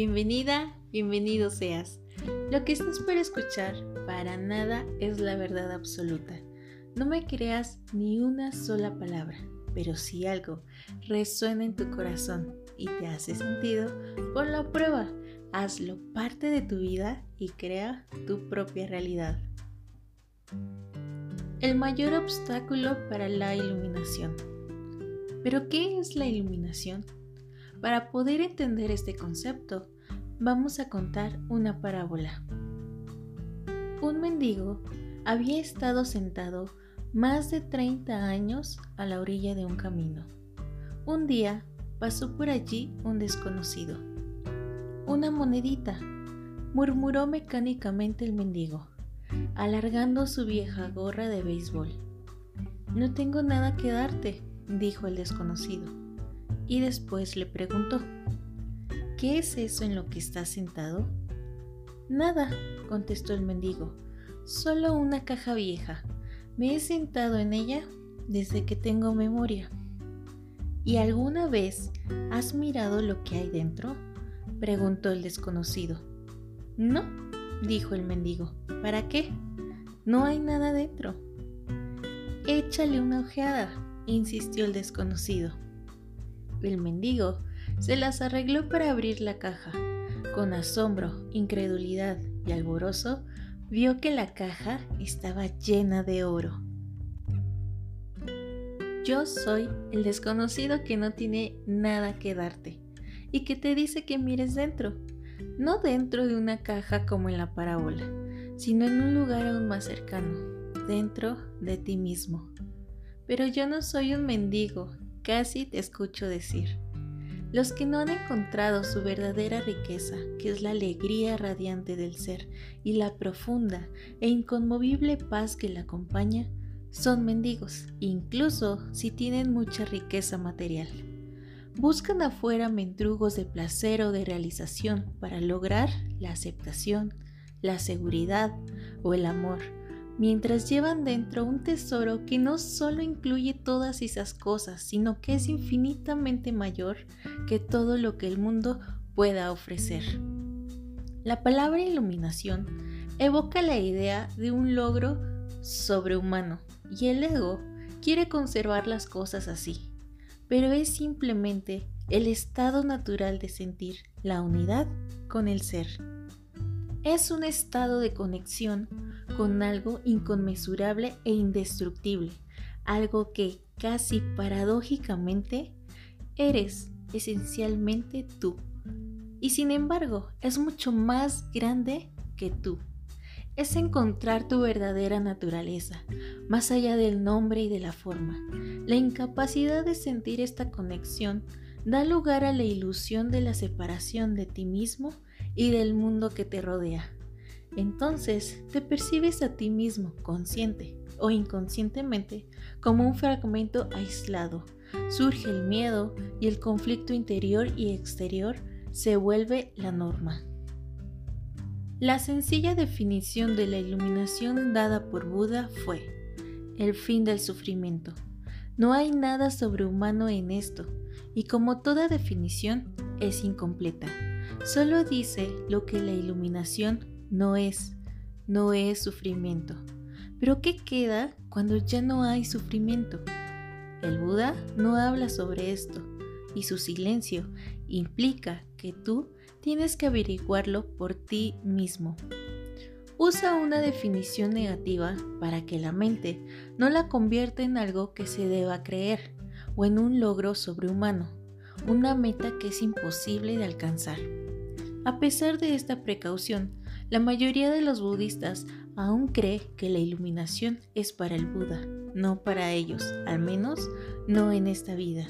Bienvenida, bienvenido seas. Lo que estás por escuchar para nada es la verdad absoluta. No me creas ni una sola palabra, pero si algo resuena en tu corazón y te hace sentido, ponlo a prueba, hazlo parte de tu vida y crea tu propia realidad. El mayor obstáculo para la iluminación. ¿Pero qué es la iluminación? Para poder entender este concepto, vamos a contar una parábola. Un mendigo había estado sentado más de 30 años a la orilla de un camino. Un día pasó por allí un desconocido. Una monedita, murmuró mecánicamente el mendigo, alargando su vieja gorra de béisbol. No tengo nada que darte, dijo el desconocido y después le preguntó, ¿qué es eso en lo que estás sentado? Nada, contestó el mendigo, solo una caja vieja. Me he sentado en ella desde que tengo memoria. ¿Y alguna vez has mirado lo que hay dentro? preguntó el desconocido. No, dijo el mendigo. ¿Para qué? No hay nada dentro. Échale una ojeada, insistió el desconocido. El mendigo se las arregló para abrir la caja. Con asombro, incredulidad y alborozo, vio que la caja estaba llena de oro. Yo soy el desconocido que no tiene nada que darte y que te dice que mires dentro, no dentro de una caja como en la parábola, sino en un lugar aún más cercano, dentro de ti mismo. Pero yo no soy un mendigo casi te escucho decir. Los que no han encontrado su verdadera riqueza, que es la alegría radiante del ser y la profunda e inconmovible paz que la acompaña, son mendigos, incluso si tienen mucha riqueza material. Buscan afuera mendrugos de placer o de realización para lograr la aceptación, la seguridad o el amor mientras llevan dentro un tesoro que no solo incluye todas esas cosas, sino que es infinitamente mayor que todo lo que el mundo pueda ofrecer. La palabra iluminación evoca la idea de un logro sobrehumano y el ego quiere conservar las cosas así, pero es simplemente el estado natural de sentir la unidad con el ser. Es un estado de conexión con algo inconmensurable e indestructible, algo que casi paradójicamente eres esencialmente tú. Y sin embargo, es mucho más grande que tú. Es encontrar tu verdadera naturaleza, más allá del nombre y de la forma. La incapacidad de sentir esta conexión da lugar a la ilusión de la separación de ti mismo y del mundo que te rodea. Entonces te percibes a ti mismo, consciente o inconscientemente, como un fragmento aislado. Surge el miedo y el conflicto interior y exterior se vuelve la norma. La sencilla definición de la iluminación dada por Buda fue el fin del sufrimiento. No hay nada sobrehumano en esto, y como toda definición es incompleta. Solo dice lo que la iluminación no es, no es sufrimiento. Pero ¿qué queda cuando ya no hay sufrimiento? El Buda no habla sobre esto y su silencio implica que tú tienes que averiguarlo por ti mismo. Usa una definición negativa para que la mente no la convierta en algo que se deba creer o en un logro sobrehumano, una meta que es imposible de alcanzar. A pesar de esta precaución, la mayoría de los budistas aún cree que la iluminación es para el Buda, no para ellos, al menos no en esta vida.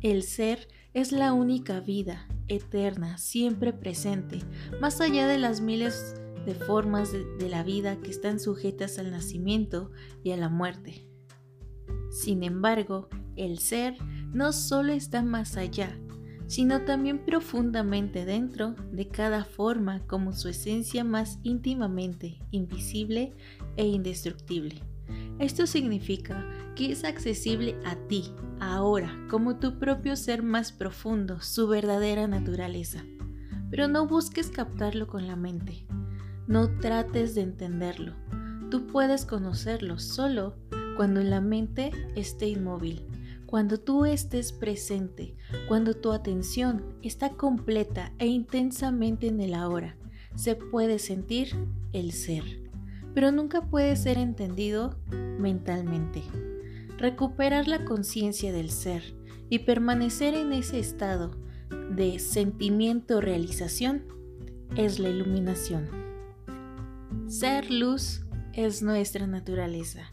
El ser es la única vida, eterna, siempre presente, más allá de las miles de formas de, la vida que están sujetas al nacimiento y a la muerte. Sin embargo, el ser no solo está más allá, sino también profundamente dentro de cada forma como su esencia más íntimamente invisible e indestructible. Esto significa que es accesible a ti, ahora, como tu propio ser más profundo, su verdadera naturaleza. pero no busques captarlo con la mente. No trates de entenderlo. Tú puedes conocerlo solo cuando la mente esté inmóvil, cuando tú estés presente, cuando tu atención está completa e intensamente en el ahora, se puede sentir el ser, pero nunca puede ser entendido mentalmente. Recuperar la conciencia del ser y permanecer en ese estado de sentimiento-realización es la iluminación. Ser luz es nuestra naturaleza.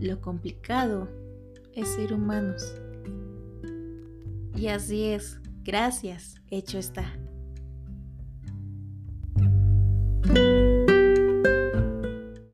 Lo complicado es ser humanos. Y así es. Gracias. Hecho está.